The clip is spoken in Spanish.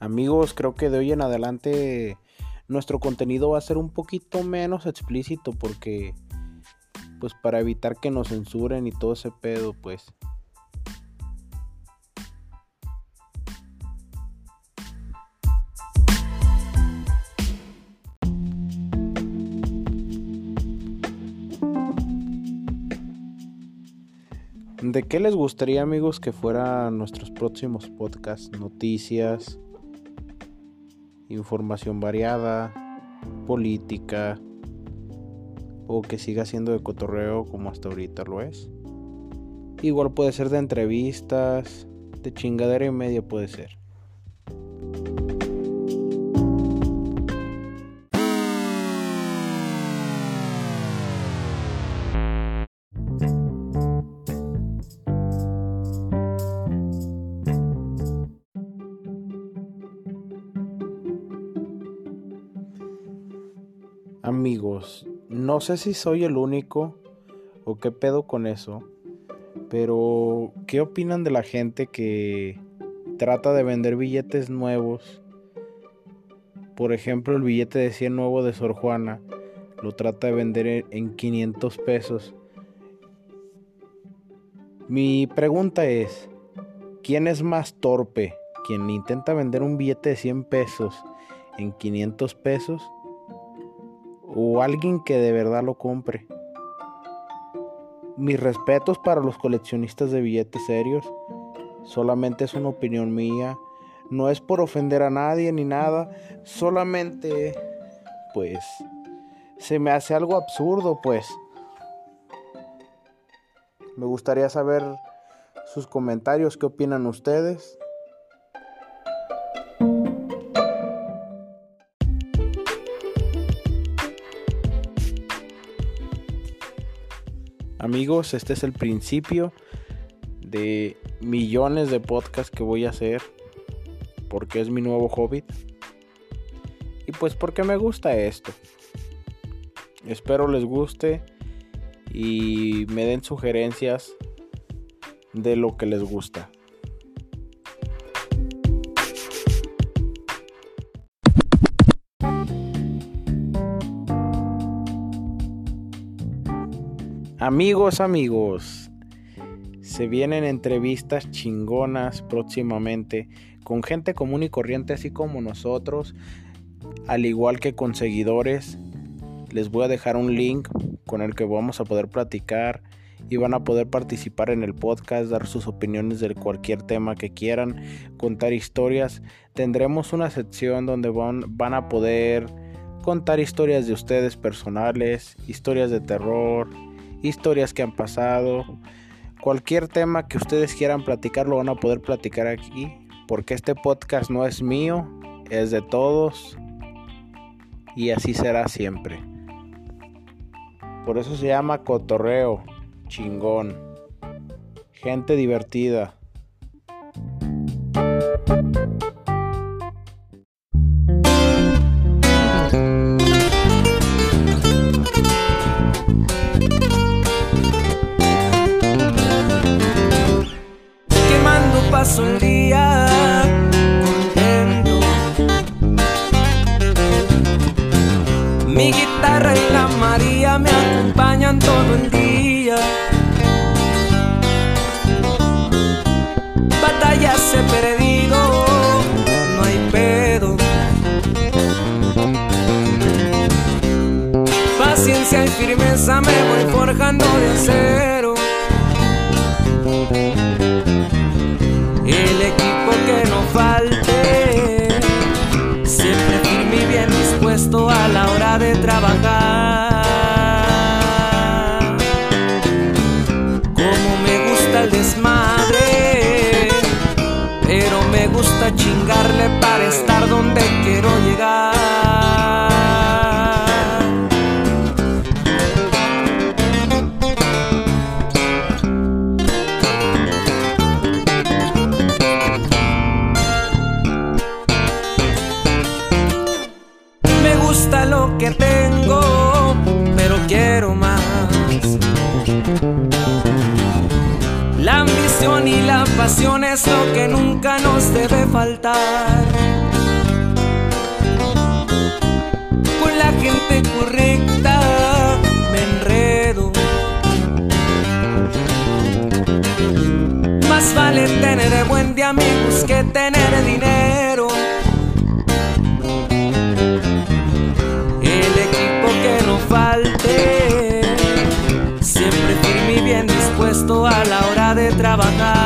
Amigos, creo que de hoy en adelante nuestro contenido va a ser un poquito menos explícito porque pues para evitar que nos censuren y todo ese pedo, pues ¿De qué les gustaría amigos que fueran nuestros próximos podcasts? Noticias, información variada, política, o que siga siendo de cotorreo como hasta ahorita lo es. Igual puede ser de entrevistas, de chingadera y media puede ser. Amigos, no sé si soy el único o qué pedo con eso, pero ¿qué opinan de la gente que trata de vender billetes nuevos? Por ejemplo, el billete de 100 nuevo de Sor Juana lo trata de vender en 500 pesos. Mi pregunta es, ¿quién es más torpe? ¿Quien intenta vender un billete de 100 pesos en 500 pesos? O alguien que de verdad lo compre. Mis respetos para los coleccionistas de billetes serios. Solamente es una opinión mía. No es por ofender a nadie ni nada. Solamente, pues, se me hace algo absurdo, pues. Me gustaría saber sus comentarios. ¿Qué opinan ustedes? Amigos, este es el principio de millones de podcasts que voy a hacer porque es mi nuevo hobby. Y pues porque me gusta esto. Espero les guste y me den sugerencias de lo que les gusta. Amigos, amigos, se vienen entrevistas chingonas próximamente con gente común y corriente así como nosotros, al igual que con seguidores. Les voy a dejar un link con el que vamos a poder platicar y van a poder participar en el podcast, dar sus opiniones de cualquier tema que quieran, contar historias. Tendremos una sección donde van, van a poder contar historias de ustedes personales, historias de terror, historias que han pasado, cualquier tema que ustedes quieran platicar lo van a poder platicar aquí, porque este podcast no es mío, es de todos y así será siempre. Por eso se llama cotorreo, chingón, gente divertida. Contento. Mi guitarra y la María me acompañan todo el día. Batallas he perdido, no hay pedo. Paciencia y firmeza me voy forjando de acero. Desmadre, pero me gusta chingarle para estar donde quiero llegar. que tengo, y la pasión es lo que nunca nos debe faltar. Con la gente correcta me enredo. Más vale tener buen de amigos que tener dinero. El equipo que no falta. Trabajar.